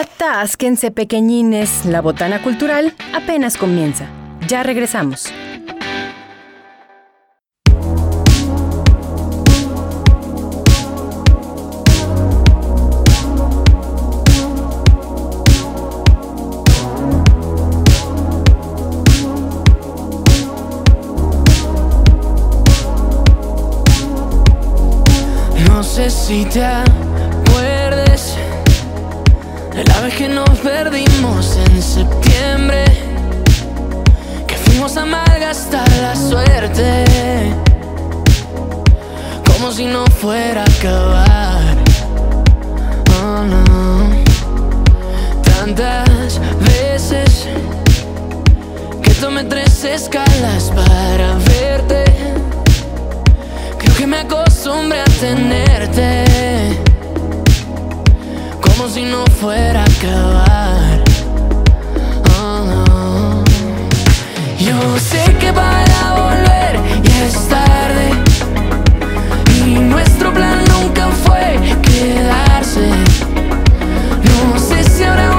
Atásquense pequeñines, la botana cultural apenas comienza. Ya regresamos. No sé si te acabar. Oh, no. Tantas veces que tomé tres escalas para verte. Creo que me acostumbré a tenerte Como si no fuera a acabar Oh, no. Yo sé que para volver ya es tarde Y nuestro plan No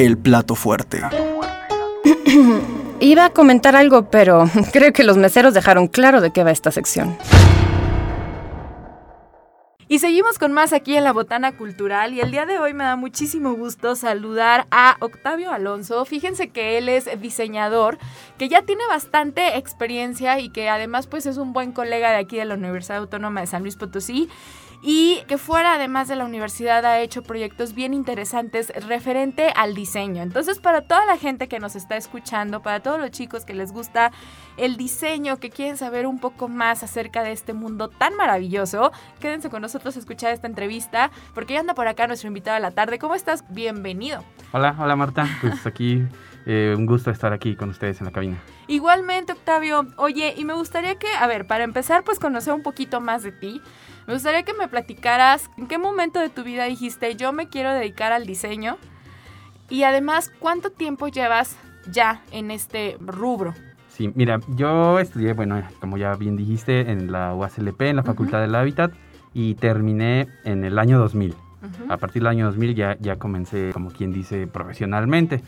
El plato fuerte. Iba a comentar algo, pero creo que los meseros dejaron claro de qué va esta sección. Y seguimos con más aquí en la Botana Cultural y el día de hoy me da muchísimo gusto saludar a Octavio Alonso. Fíjense que él es diseñador, que ya tiene bastante experiencia y que además pues es un buen colega de aquí de la Universidad Autónoma de San Luis Potosí y que fuera además de la universidad ha hecho proyectos bien interesantes referente al diseño. Entonces para toda la gente que nos está escuchando, para todos los chicos que les gusta el diseño, que quieren saber un poco más acerca de este mundo tan maravilloso, quédense con nosotros a escuchar esta entrevista porque ya anda por acá nuestro invitado de la tarde. ¿Cómo estás? Bienvenido. Hola, hola Marta. Pues aquí eh, un gusto estar aquí con ustedes en la cabina. Igualmente, Octavio. Oye, y me gustaría que, a ver, para empezar, pues conocer un poquito más de ti. Me gustaría que me platicaras en qué momento de tu vida dijiste yo me quiero dedicar al diseño y además cuánto tiempo llevas ya en este rubro. Sí, mira, yo estudié, bueno, como ya bien dijiste, en la UASLP, en la Facultad del Hábitat, y terminé en el año 2000. Ujú. A partir del año 2000 ya, ya comencé, como quien dice, profesionalmente.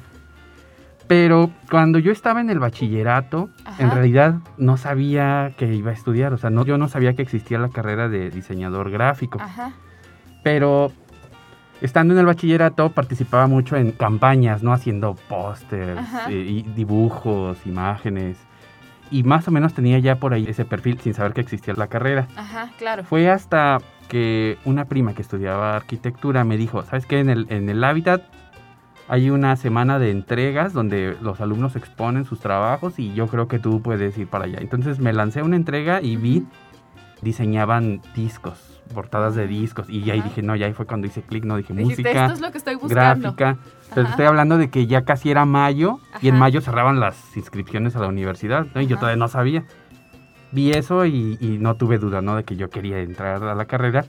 Pero cuando yo estaba en el bachillerato, Ajá. en realidad no sabía que iba a estudiar. O sea, no, yo no sabía que existía la carrera de diseñador gráfico. Ajá. Pero estando en el bachillerato participaba mucho en campañas, ¿no? Haciendo pósters eh, dibujos, imágenes. y más o menos tenía ya por ahí ese perfil sin saber que existía la carrera. Ajá, claro. Fue hasta que una prima que estudiaba arquitectura me dijo, ¿sabes qué? En el, en el Hábitat hay una semana de entregas donde los alumnos exponen sus trabajos y yo creo que tú puedes ir para allá. Entonces me lancé a una entrega y vi, diseñaban discos, portadas de discos y ahí Ajá. dije, no, ya ahí fue cuando hice clic, no dije Dijiste, música, esto es lo que estoy buscando. gráfica. Pero Ajá. estoy hablando de que ya casi era mayo y en Ajá. mayo cerraban las inscripciones a la universidad ¿no? y yo Ajá. todavía no sabía. Vi eso y, y no tuve duda, ¿no? De que yo quería entrar a la carrera.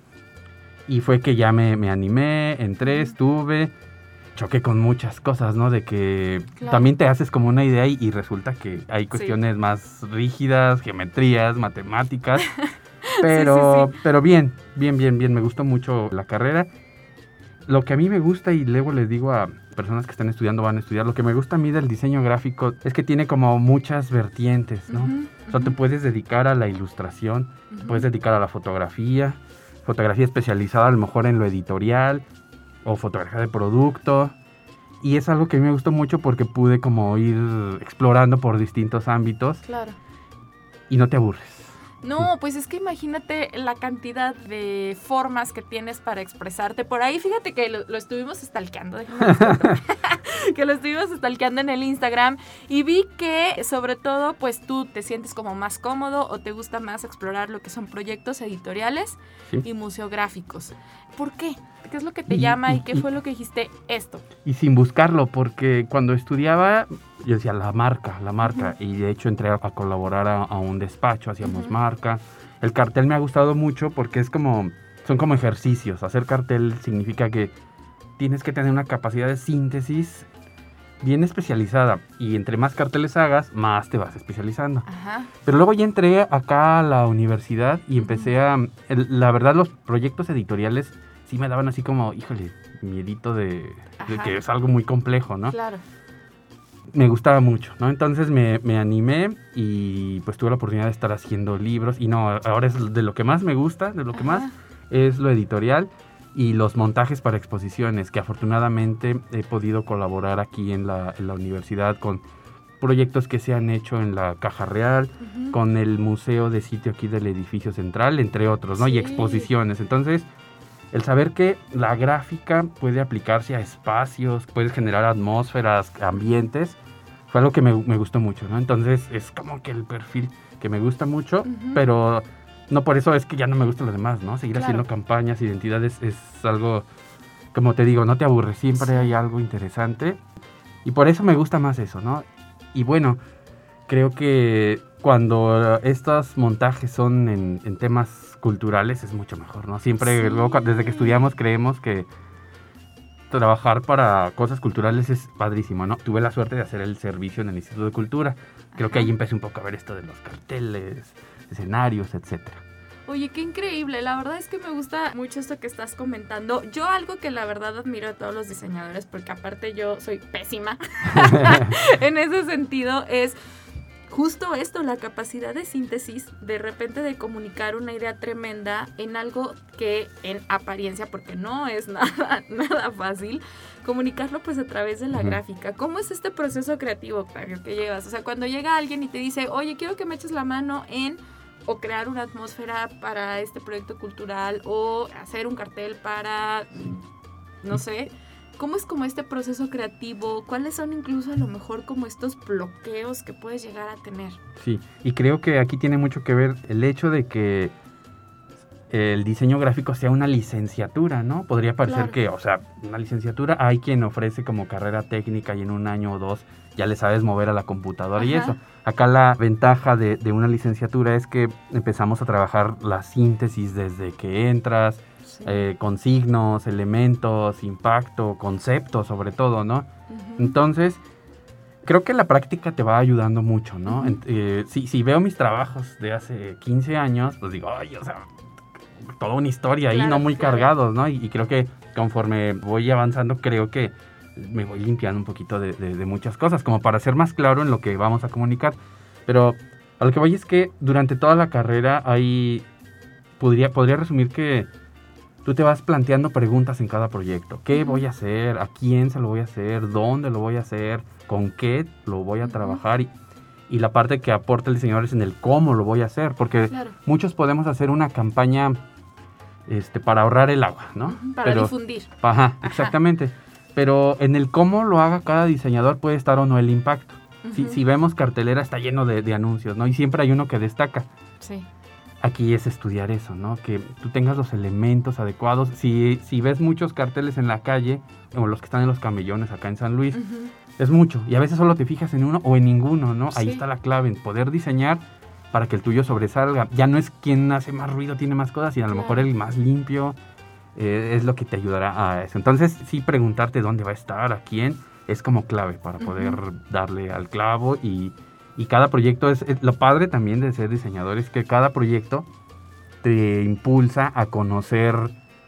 Y fue que ya me, me animé, entré, estuve, choqué con muchas cosas, ¿no? De que Claro. también te haces como una idea y, y resulta que hay cuestiones más rígidas, geometrías, matemáticas. Pero, sí. pero bien, bien, bien, bien. Me gustó mucho la carrera. Lo que a mí me gusta y luego les digo a personas que están estudiando, van a estudiar, lo que me gusta a mí del diseño gráfico es que tiene como muchas vertientes, ¿no? Ujú, O sea, te ujú, puedes dedicar a la ilustración, te ujú. puedes dedicar a la fotografía, fotografía especializada a lo mejor en lo editorial o fotografía de producto. Y es algo que a mí me gustó mucho porque pude como ir explorando por distintos ámbitos Claro. y no te aburres. No, pues es que imagínate la cantidad de formas que tienes para expresarte. Por ahí, fíjate que lo, lo estuvimos cuento. que lo estuvimos stalkeando en el Instagram y vi que sobre todo pues tú te sientes como más cómodo o te gusta más explorar lo que son proyectos editoriales Sí. y museográficos. ¿Por qué? ¿Qué es lo que te Y- llama y, y- qué y- fue lo que dijiste esto? Y sin buscarlo, porque cuando estudiaba, yo decía la marca, la marca. Y de hecho entré a, a colaborar a, a un despacho, hacíamos Ujú. marca. El cartel me ha gustado mucho porque es como, son como ejercicios. Hacer cartel significa que tienes que tener una capacidad de síntesis bien especializada. Y entre más carteles hagas, más te vas especializando. Ajá. Pero luego ya entré acá a la universidad y empecé a... el- la verdad, los proyectos editoriales sí me daban así como, híjole, miedito de, de que es algo muy complejo, ¿no? Claro. Me gustaba mucho, ¿no? Entonces me, me animé y pues tuve la oportunidad de estar haciendo libros. Y no, ahora es de lo que más me gusta, de lo que más es lo editorial y los montajes para exposiciones, que afortunadamente he podido colaborar aquí en la, en la universidad con proyectos que se han hecho en la Caja Real, Ujú. con el museo de sitio aquí del edificio central, entre otros, ¿no? Sí. Y exposiciones. Entonces, el saber que la gráfica puede aplicarse a espacios, puede generar atmósferas, ambientes, fue algo que me, me gustó mucho, ¿no? Entonces, es como que el perfil que me gusta mucho, Ujú. pero no por eso es que ya no me gustan los demás, ¿no? Seguir Claro. haciendo campañas, identidades, es algo, como te digo, no te aburre, siempre Sí. hay algo interesante. Y por eso me gusta más eso, ¿no? Y bueno, creo que cuando estos montajes son en, en temas culturales es mucho mejor, ¿no? Siempre, Sí. luego, desde que estudiamos, creemos que trabajar para cosas culturales es padrísimo, ¿no? Tuve la suerte de hacer el servicio en el Instituto de Cultura. Creo que ahí empecé un poco a ver esto de los carteles, escenarios, etcétera. Oye, qué increíble. La verdad es que me gusta mucho esto que estás comentando. Yo algo que la verdad admiro a todos los diseñadores, porque aparte yo soy pésima en ese sentido, es justo esto, la capacidad de síntesis, de repente de comunicar una idea tremenda en algo que en apariencia, porque no es nada, nada fácil, comunicarlo pues a través de la gráfica. ¿Cómo es este proceso creativo, Octavio, que llevas? O sea, cuando llega alguien y te dice, oye, quiero que me eches la mano en o crear una atmósfera para este proyecto cultural o hacer un cartel para, no sé, ¿cómo es como este proceso creativo? ¿Cuáles son incluso a lo mejor como estos bloqueos que puedes llegar a tener? Sí, y creo que aquí tiene mucho que ver el hecho de que el diseño gráfico sea una licenciatura, ¿no? Podría parecer Claro. que, o sea, una licenciatura, hay quien ofrece como carrera técnica y en un año o dos ya le sabes mover a la computadora y eso. Acá la ventaja de, de una licenciatura es que empezamos a trabajar la síntesis desde que entras, eh, con signos, elementos, impacto, conceptos sobre todo, ¿no? Entonces, creo que la práctica te va ayudando mucho, ¿no? Eh, si, si veo mis trabajos de hace 15 años, pues digo, ay, o sea, toda una historia ahí, no muy claro. cargados, ¿no? Y, y creo que conforme voy avanzando, creo que me voy limpiando un poquito de, de- de muchas cosas, como para ser más claro en lo que vamos a comunicar. Pero a lo que voy es que durante toda la carrera hay, podría, podría resumir que tú te vas planteando preguntas en cada proyecto. ¿Qué voy a hacer? ¿A quién se lo voy a hacer? ¿Dónde lo voy a hacer? ¿Con qué lo voy a trabajar? Y, y la parte que aporta el diseñador es en el cómo lo voy a hacer, porque Claro. muchos podemos hacer una campaña este, para ahorrar el agua, ¿no? Para Pero- difundir. Ajá, exactamente. Pero en el cómo lo haga cada diseñador puede estar o no el impacto. si, Ujú. si vemos cartelera está lleno de, de anuncios, ¿no? Y siempre hay uno que destaca. Sí. Aquí es estudiar eso, ¿no? Que tú tengas los elementos adecuados. Si, si ves muchos carteles en la calle, o los que están en los camellones acá en San Luis, Ujú. es mucho. Y a veces solo te fijas en uno o en ninguno, ¿no? Ahí Sí. está la clave, en poder diseñar para que el tuyo sobresalga. Ya no es quien hace más ruido, tiene más cosas, sino a lo mejor Claro. el más limpio eh, es lo que te ayudará a eso. Entonces, sí preguntarte dónde va a estar, a quién, es como clave para poder darle al clavo y, y cada proyecto es, es- lo padre también de ser diseñador es que cada proyecto te impulsa a conocer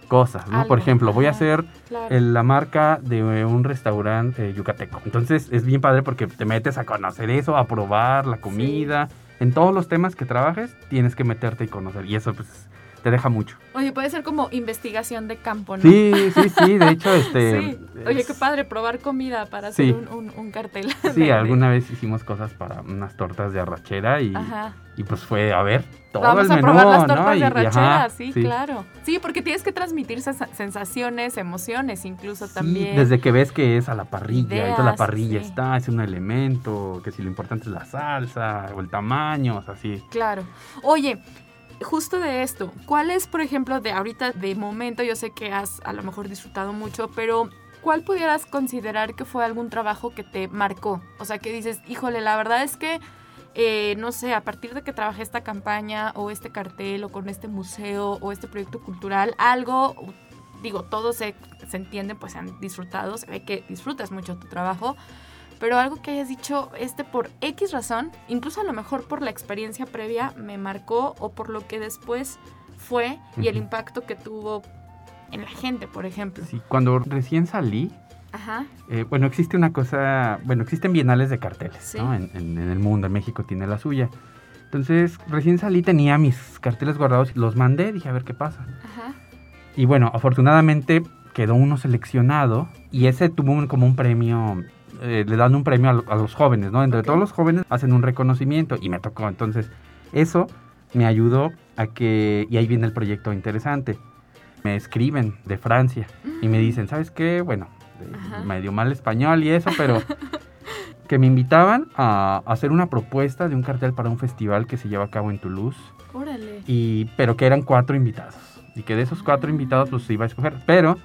cosas, ¿no? Algo, Por ejemplo, voy a hacer Claro. el- la marca de un restaurante eh, yucateco. Entonces es bien padre porque te metes a conocer eso, a probar la comida. En todos los temas que trabajes tienes que meterte y conocer. Y eso pues te deja mucho. Oye, puede ser como investigación de campo, ¿no? Sí, sí, sí. De hecho, este... Sí. Oye, qué padre probar comida para hacer Sí. un, un- un cartel. Sí, de- de- alguna vez hicimos cosas para unas tortas de arrachera y, Ajá. y pues fue, a ver, todo Vamos el a menú, probar las tortas de arrachera, ajá, sí, claro. Sí, porque tienes que transmitir sens- sensaciones, emociones incluso Sí, también. desde que ves que es a la parrilla, y toda la Ideas, parrilla está, es un elemento, que si lo importante es la salsa o el tamaño, o sea, sí. Claro. Oye, justo de esto, ¿cuál es, por ejemplo, de ahorita, de momento, yo sé que has a lo mejor disfrutado mucho, pero ¿cuál pudieras considerar que fue algún trabajo que te marcó? O sea, que dices, híjole, la verdad es que, eh, no sé, a partir de que trabajé esta campaña o este cartel o con este museo o este proyecto cultural, algo, digo, todos se, se entienden, pues se han disfrutado, se ve que disfrutas mucho tu trabajo, pero algo que hayas dicho, este por X razón, incluso a lo mejor por la experiencia previa, me marcó o por lo que después fue y el impacto que tuvo en la gente, por ejemplo. Sí, cuando recién salí, Ajá, eh, bueno, existe una cosa, bueno, existen bienales de carteles, Sí. ¿no? En, en- en el mundo, en México tiene la suya. Entonces, recién salí, tenía mis carteles guardados, los mandé, dije a ver qué pasa. ajá, Y bueno, afortunadamente quedó uno seleccionado y ese tuvo un- como un premio, eh, le dan un premio a, a los jóvenes, ¿no? Entre Ok. todos los jóvenes hacen un reconocimiento y me tocó. Entonces, eso me ayudó a que, y ahí viene el proyecto interesante, me escriben de Francia y me dicen, ¿sabes qué? Bueno, eh, Ajá. medio mal español y eso, pero que me invitaban a hacer una propuesta de un cartel para un festival que se lleva a cabo en Toulouse órale. y pero que eran cuatro invitados y que de esos cuatro invitados pues se iba a escoger pero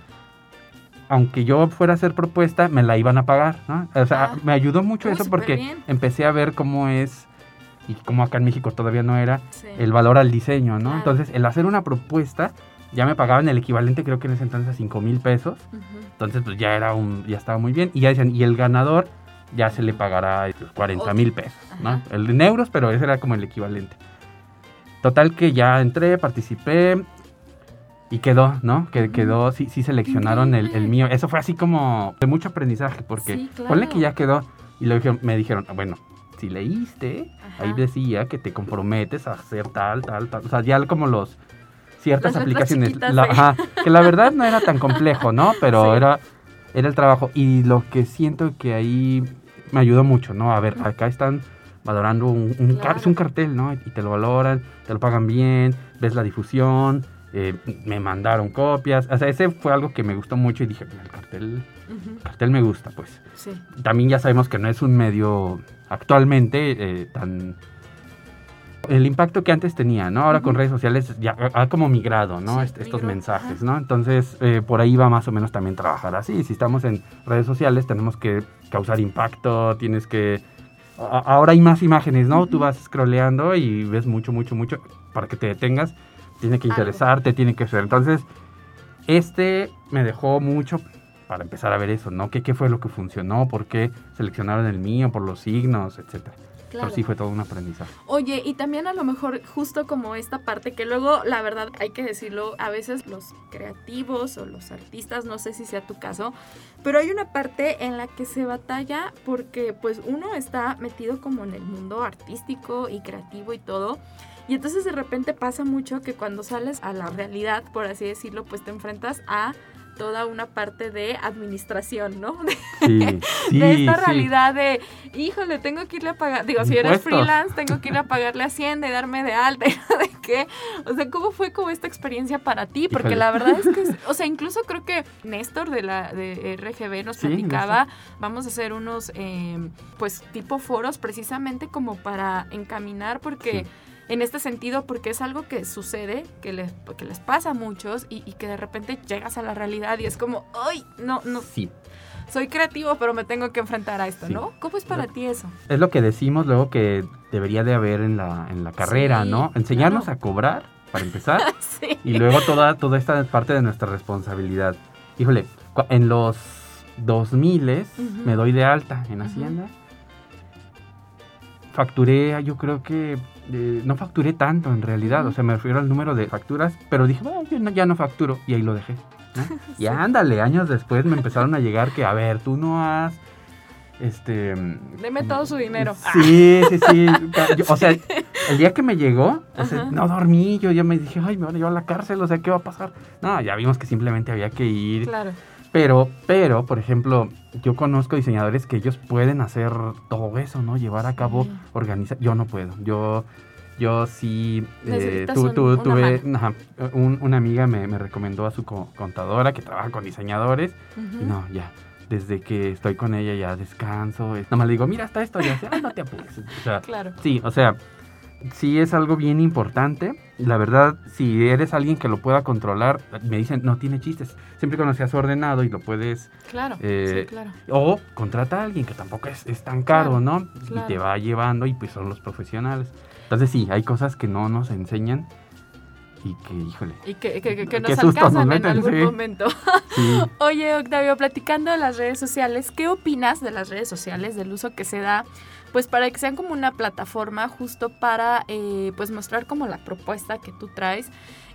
aunque yo fuera a hacer propuesta me la iban a pagar ¿no? o sea Ah. me ayudó mucho eso porque bien. empecé a ver cómo es y cómo acá en México todavía no era Sí. el valor al diseño no Claro. entonces el hacer una propuesta ya me pagaban el equivalente creo que en ese entonces a 5 mil pesos entonces pues ya era un ya estaba muy bien y ya decían y el ganador ya se le pagará 40 mil pesos ¿no? El en euros pero ese era como el equivalente total que ya entré participé y quedó no que quedó sí sí seleccionaron el, mío. Eso fue así como de mucho aprendizaje porque Sí, claro. ponle que ya quedó y dijeron- me dijeron "Ah, bueno si leíste Ajá. ahí decía que te comprometes a hacer tal tal tal o sea ya como los ciertas Las aplicaciones La- ajá, que la verdad no era tan complejo no pero Sí. era era el trabajo. Y lo que siento que ahí me ayudó mucho no a ver acá están valorando un, un car- Claro. es un cartel no y te lo valoran te lo pagan bien ves la difusión eh, me mandaron copias o sea ese fue algo que me gustó mucho y dije el cartel Ujú. el cartel me gusta pues Sí. también ya sabemos que no es un medio actualmente eh, tan el impacto que antes tenía, ¿no? Ahora con Ujú. redes sociales ya ha como migrado, ¿no? Sí, Est- Estos migró, mensajes, ajá. ¿no? Entonces, eh, por ahí va más o menos también trabajar así. Si estamos en redes sociales, tenemos que causar impacto, tienes que... ahora hay más imágenes, ¿no? Tú vas scrolleando y ves mucho, mucho, mucho. Para que te detengas, tiene que interesarte, tiene que ser. Entonces, este me dejó mucho para empezar a ver eso, ¿no? ¿Qué, qué fue lo que funcionó? ¿Por qué seleccionaron el mío? ¿Por los signos? Etcétera. Claro. Pero sí fue todo un aprendizaje. Oye, y también a lo mejor justo como esta parte que luego, la verdad, hay que decirlo, a veces los creativos o los artistas, no sé si sea tu caso, pero hay una parte en la que se batalla porque pues uno está metido como en el mundo artístico y creativo y todo. Y entonces de repente pasa mucho que cuando sales a la realidad, por así decirlo, pues te enfrentas a toda una parte de administración, ¿no? Sí, sí, de esta sí. realidad de, híjole, tengo que irle a pagar, digo, si eres freelance, tengo que ir a pagarle a Hacienda y darme de alta, de qué. O sea, ¿cómo fue como esta experiencia para ti? Porque Híjole. la verdad es que, o sea, incluso creo que Néstor de la de RGB nos platicaba, vamos a hacer unos, eh, pues, tipo foros precisamente como para encaminar, porque... En este sentido, porque es algo que sucede, que les, que les pasa a muchos y, y que de repente llegas a la realidad y es como, ¡ay! No, no, Sí, soy creativo, pero me tengo que enfrentar a esto, Sí. ¿no? ¿Cómo es para Lo- ti eso? es lo que decimos luego que debería de haber en la, en la carrera, Sí, ¿no? Enseñarnos claro. a cobrar, para empezar, sí. y luego toda, toda esta parte de nuestra responsabilidad. Híjole, en los 2000 Ujú. me doy de alta en. Hacienda. Facturé, yo creo que eh, no facturé tanto en realidad, o sea, me refiero al número de facturas, pero dije, bueno, yo no- ya no facturo y ahí lo dejé. ¿no? Y ándale, años después me empezaron a llegar que, a ver, tú no has, este... Deme todo su dinero. Sí, sí, sí. Yo- o sea, el día que me llegó, o sea, no dormí, yo ya me dije, ay, me van a llevar a la cárcel, o sea, ¿qué va a pasar? No, ya vimos que simplemente había que ir. Claro. Pero, pero, por ejemplo, yo conozco diseñadores que ellos pueden hacer todo eso, ¿no? Llevar a cabo, Sí. organizar. Yo no puedo. Yo, yo sí eh, un- tu- una tuve, mano. ajá, un- una amiga me, me recomendó a su co- contadora que trabaja con diseñadores. Y no, ya. Desde que estoy con ella ya descanso. es- Nada más le digo, mira, está esto. Y así, ay, no te apures. O sea, Claro. Sí, o sea, sí es algo bien importante. La verdad, si eres alguien que lo pueda controlar, me dicen, no tiene chistes. Siempre cuando seas ordenado y lo puedes... Claro. Eh, sí, claro. O contrata a alguien que tampoco es, es tan caro, Claro, ¿no? claro. Y te va llevando y pues son los profesionales. Entonces sí, hay cosas que no nos enseñan y que, híjole, Y que, que, que- nos alcanzan nos en meten, algún sí. momento. sí. Oye, Octavio, platicando de las redes sociales, ¿qué opinas de las redes sociales, del uso que se da, pues para que sean como una plataforma justo para, eh, pues mostrar como la propuesta que tú traes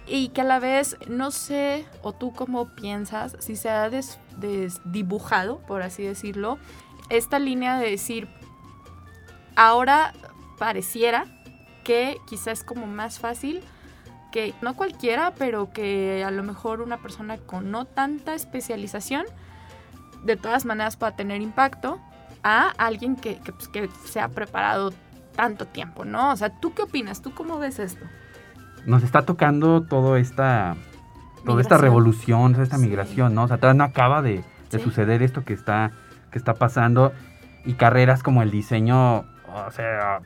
y que a la vez, no sé, o tú cómo piensas, si se ha des- desdibujado, por así decirlo, esta línea de decir, ahora pareciera que quizás es como más fácil que no cualquiera, pero que a lo mejor una persona con no tanta especialización de todas maneras pueda tener impacto a alguien que, que, pues, que se ha preparado tanto tiempo, ¿no? O sea, ¿tú qué opinas? ¿Tú cómo ves esto? Nos está tocando toda esta... Toda esta revolución, toda esta Sí. migración, ¿no? O sea, todavía no acaba de, de Sí. suceder esto que está, que está pasando. Y carreras como el diseño, o sea,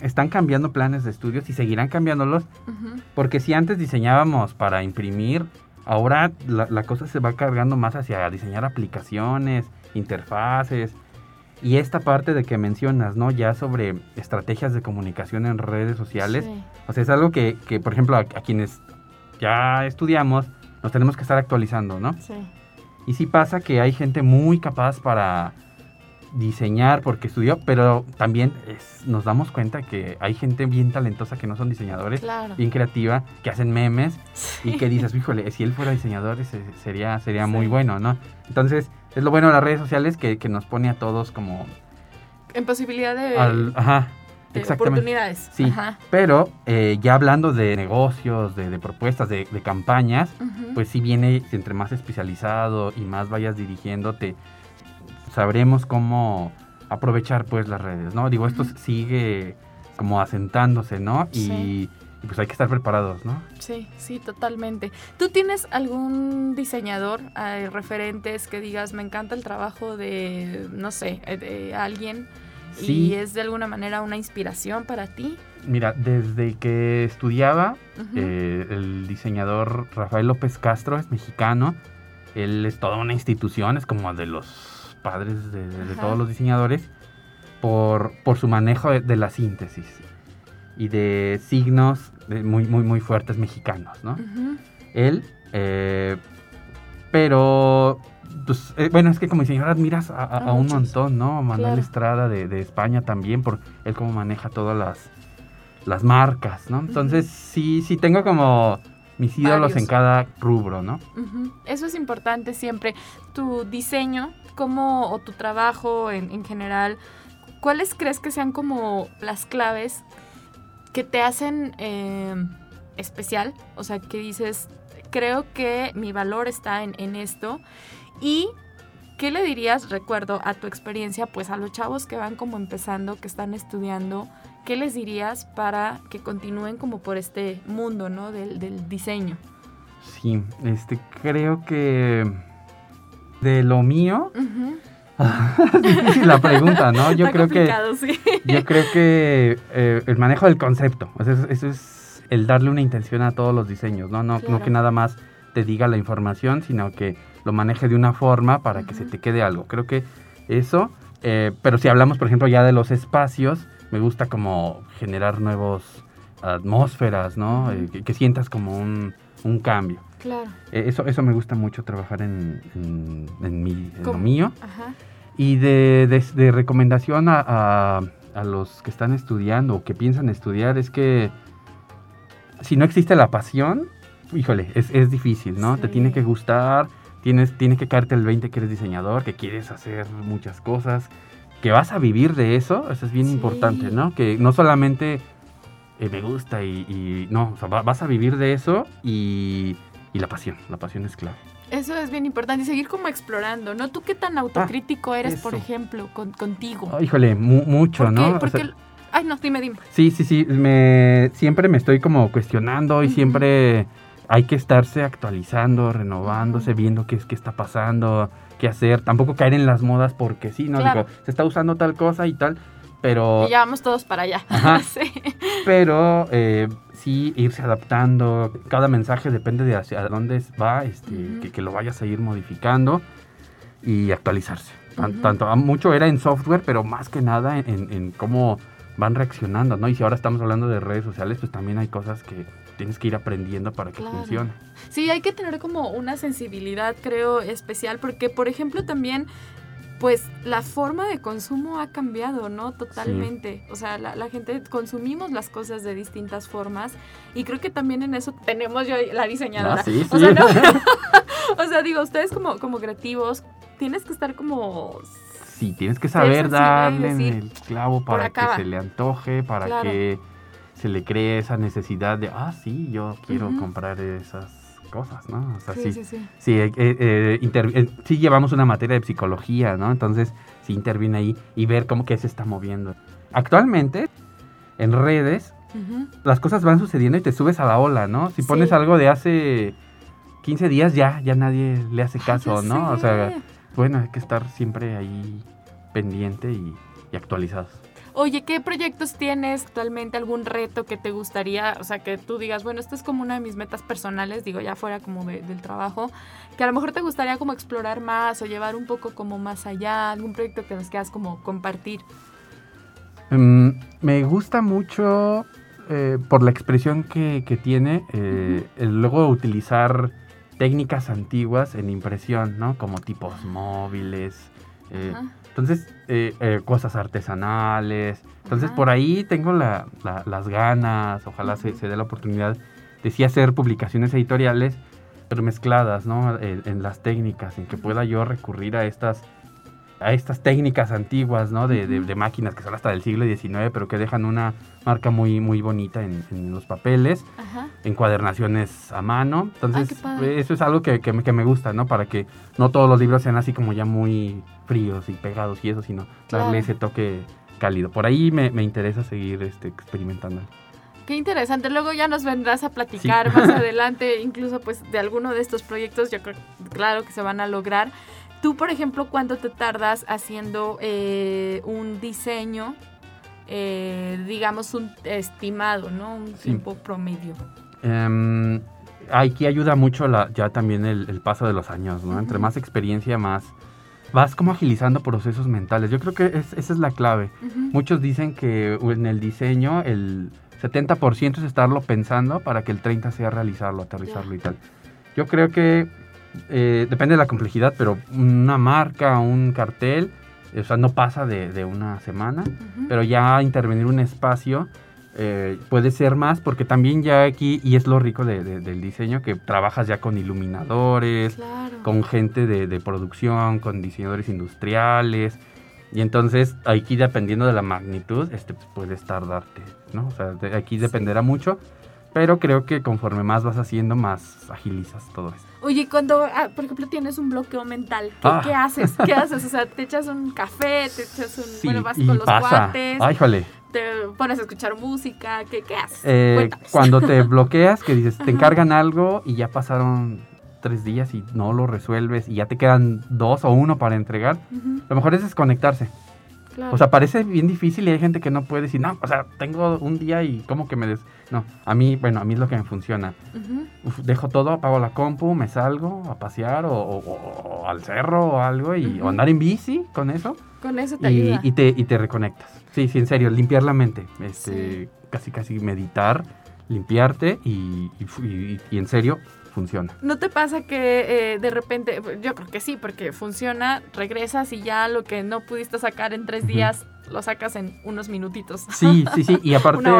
están cambiando planes de estudios y seguirán cambiándolos. Ujú. Porque si antes diseñábamos para imprimir, ahora la, la cosa se va cargando más hacia diseñar aplicaciones, interfaces. Y esta parte de que mencionas, ¿no? Ya sobre estrategias de comunicación en redes sociales. Sí. O sea, es algo que, que, por ejemplo, a, a quienes ya estudiamos, nos tenemos que estar actualizando, ¿no? Sí. Y sí pasa que hay gente muy capaz para diseñar porque estudió, pero también es- nos damos cuenta que hay gente bien talentosa que no son diseñadores, Claro. bien creativa, que hacen memes y que dices, híjole, si él fuera diseñador ese sería, sería Sí. muy bueno, ¿no? Entonces, es lo bueno de las redes sociales que, que nos pone a todos como... En posibilidad de, al- ajá, de oportunidades. Sí, Ajá. pero eh, ya hablando de negocios, de, de propuestas, de, de campañas, pues sí viene entre más especializado y más vayas dirigiéndote, sabremos cómo aprovechar pues las redes, ¿no? Digo, esto sigue como asentándose, ¿no? Sí. y, pues hay que estar preparados, ¿no? Sí, sí, totalmente. ¿Tú tienes algún diseñador, eh, referentes que digas, me encanta el trabajo de, no sé, eh, de alguien y Sí. es de alguna manera una inspiración para ti? Mira, desde que estudiaba, Ujú. eh, el diseñador Rafael López Castro es mexicano, él es toda una institución, es como de los padres de, de Ajá. todos los diseñadores, por, por su manejo de, de la síntesis y de signos de muy, muy, muy fuertes mexicanos, ¿no? Él, eh, pero, pues, eh, bueno, es que como diseñador admiras a, a- A a un montón, ¿no? Manuel Claro. Estrada de, de España también, por él cómo maneja todas las, las marcas, ¿no? Entonces, sí, sí tengo como mis ídolos Varios. en cada rubro, ¿no? Eso es importante siempre. Tu diseño, cómo, o tu trabajo en, en general, ¿cuáles crees que sean como las claves que te hacen eh, especial? O sea, que dices, creo que mi valor está en, en esto. Y ¿qué le dirías, recuerdo, a tu experiencia, pues a los chavos que van como empezando, que están estudiando, ¿qué les dirías para que continúen como por este mundo, ¿no? Del, del diseño. Sí, este, creo que de lo mío, difícil la pregunta, ¿no? Yo Está creo que sí. Yo creo que eh, el manejo del concepto, o sea, eso, eso es el darle una intención a todos los diseños, ¿no? No, Claro. no que nada más te diga la información, sino que lo maneje de una forma para que se te quede algo. Creo que eso, eh, pero si hablamos, por ejemplo, ya de los espacios, me gusta como generar nuevos atmósferas, ¿no? Eh, que, que sientas como un, un cambio. Claro. Eh, eso, eso me gusta mucho trabajar en, en, en mi- en lo mío. Ajá. Y de, de- de recomendación a, a- a los que están estudiando o que piensan estudiar es que si no existe la pasión, híjole, es, es difícil, ¿no? Te tiene que gustar, tienes, tiene que caerte el 20 que eres diseñador, que quieres hacer muchas cosas, que vas a vivir de eso, eso es bien Sí. importante, ¿no? Que no solamente eh, me gusta y, y- no, o sea, va- vas a vivir de eso y, y la pasión, la pasión es clave. Eso es bien importante y seguir como explorando, ¿no? ¿Tú qué tan autocrítico eres, por Ah, ejemplo, con, contigo? Oh, híjole, mu- mucho, ¿Por qué? ¿no? O Porque sea, Ay, no, dime, dime. Sí, sí, sí. Me, siempre me estoy como cuestionando y siempre hay que estarse actualizando, renovándose, viendo qué es qué está pasando, qué hacer. Tampoco caer en las modas porque sí, ¿no? Claro. Digo, se está usando tal cosa y tal, pero, Y ya vamos todos para allá. Ajá. sí. pero eh, sí irse adaptando. Cada mensaje depende de hacia dónde va, este, que, que lo vayas a ir modificando y actualizarse. Tanto, ah, mucho era en software, pero más que nada en, en cómo van reaccionando, ¿no? Y si ahora estamos hablando de redes sociales, pues también hay cosas que tienes que ir aprendiendo para que Claro. funcione. Sí, hay que tener como una sensibilidad, creo, especial, porque, por ejemplo, también, pues, la forma de consumo ha cambiado, ¿no? Totalmente. O sea, la, la gente consumimos las cosas de distintas formas y creo que también en eso tenemos yo la diseñadora. Ah, sí, O sí. sea, no- o sea, digo, ustedes como, como creativos, tienes que estar como... Sí, tienes que saber darle en el clavo "Por para que va". se le antoje, para Claro. que se le cree esa necesidad de, ah, sí, yo quiero Ujú. comprar esas cosas, ¿no? O sea, Sí, sí, sí, eh, eh, eh, sí llevamos una materia de psicología, ¿no? Entonces sí interviene ahí y ver cómo que se está moviendo. Actualmente, en redes, las cosas van sucediendo y te subes a la ola, ¿no? Si pones algo de hace 15 días, ya, ya nadie le hace caso, ¿no? O sea, bueno, hay que estar siempre ahí pendiente y, y actualizados. Oye, ¿qué proyectos tienes actualmente? ¿Algún reto que te gustaría? O sea, que tú digas, bueno, esto es como una de mis metas personales, digo, ya fuera como de- del trabajo, que a lo mejor te gustaría como explorar más o llevar un poco como más allá, algún proyecto que nos quieras como compartir. Mm, me gusta mucho eh, por la expresión que, que tiene eh, el luego utilizar técnicas antiguas en impresión, ¿no? Como tipos móviles. eh. Entonces, eh, eh, cosas artesanales. Entonces, Ajá. por ahí tengo la- la- las ganas, ojalá se, dé la oportunidad de sí hacer publicaciones editoriales, pero mezcladas, ¿no? En, en las técnicas, en que pueda yo recurrir a estas a estas técnicas antiguas, ¿no? De, de máquinas que son hasta del siglo XIX, pero que dejan una marca muy, muy bonita en, en los papeles, Ajá. encuadernaciones a mano. Entonces, eso es algo que, que me, que me gusta, ¿no? Para que no todos los libros sean así como ya muy fríos y pegados y eso, sino Claro. darle ese toque cálido. Por ahí me, me interesa seguir este, experimentando. Qué interesante. Luego ya nos vendrás a platicar Sí. más adelante, incluso pues de alguno de estos proyectos, yo creo, claro que se van a lograr. Tú, por ejemplo, ¿cuánto te tardas haciendo eh, un diseño, eh, digamos, un estimado, ¿no? Un Sí. tiempo promedio. Em, aquí ayuda mucho la, ya también el, el paso de los años, ¿no? Entre Ujú. más experiencia, más vas como agilizando procesos mentales. Yo creo que es- esa es la clave. Ujú. Muchos dicen que en el diseño el 70% es estarlo pensando para que el 30% sea realizarlo, aterrizarlo y tal. Yo creo que eh, depende de la complejidad, pero una marca, un cartel, o sea, no pasa de, de una semana, pero ya intervenir un espacio eh, puede ser más, porque también ya aquí, y es lo rico de- de- del diseño, que trabajas ya con iluminadores, Claro. con gente de, de producción, con diseñadores industriales. Y entonces aquí dependiendo de la magnitud, este pues, puedes tardarte, ¿no? O sea, aquí Sí. dependerá mucho. Pero creo que conforme más vas haciendo, más agilizas todo esto. Oye, cuando, ah, por ejemplo, tienes un bloqueo mental, ¿qué, Ah. qué haces? ¿Qué haces? O sea, te echas un café, te echas un... Sí, bueno, vas y con los pasa. cuates, Ay, jole. te pones a escuchar música, ¿qué, qué haces? Eh, cuando te bloqueas, que dices, te encargan algo y ya pasaron tres días y no lo resuelves y ya te quedan dos o uno para entregar, lo mejor es desconectarse. Claro. O sea, parece bien difícil y hay gente que no puede decir, no, o sea, tengo un día y como que me des... No, a mí, bueno, a mí es lo que me funciona. Uf, dejo todo, apago la compu, me salgo a pasear o, o- o- o al cerro o algo y, o andar en bici con eso Con eso te y, ayuda. y te, y te reconectas. Sí, sí, en serio, limpiar la mente. Este, Sí. Casi, casi meditar, limpiarte y- y en serio funciona. ¿No te pasa que eh, de repente, yo creo que sí, porque funciona, regresas y ya lo que no pudiste sacar en tres días lo sacas en unos minutitos? Sí, sí, sí. Y aparte,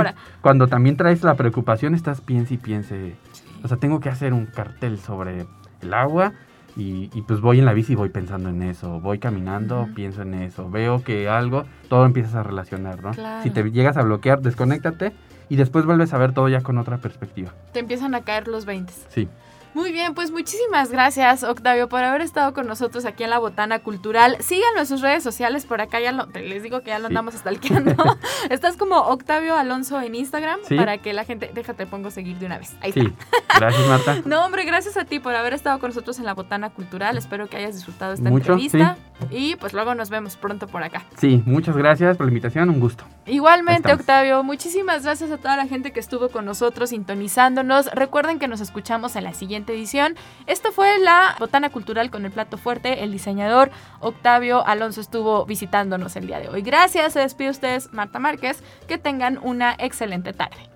cuando también traes la preocupación, estás piense y piense. O sea, tengo que hacer un cartel sobre el agua y, y pues voy en la bici y voy pensando en eso. Voy caminando, pienso en eso. Veo que algo, todo empiezas a relacionar, ¿no? Claro. Si te llegas a bloquear, desconéctate y después vuelves a ver todo ya con otra perspectiva. Te empiezan a caer los 20. Sí. Muy bien, pues muchísimas gracias, Octavio, por haber estado con nosotros aquí en la Botana Cultural. Síganlo en sus redes sociales, por acá ya lo, te- les digo que ya lo Sí. andamos stalkeando. Estás como Octavio Alonso en Instagram Sí. para que la gente, déjate, pongo seguir de una vez. Ahí Sí. está. Gracias, Marta. No, hombre, gracias a ti por haber estado con nosotros en la Botana Cultural. Espero que hayas disfrutado esta Mucho, entrevista. Y pues luego nos vemos pronto por acá. Sí, muchas gracias por la invitación. Un gusto. Igualmente. Octavio, muchísimas gracias a toda la gente que estuvo con nosotros sintonizándonos. Recuerden que nos escuchamos en la siguiente edición. Esto fue la Botana Cultural con el plato fuerte. El diseñador Octavio Alonso estuvo visitándonos el día de hoy. Gracias, se despide ustedes, Marta Márquez. Que tengan una excelente tarde.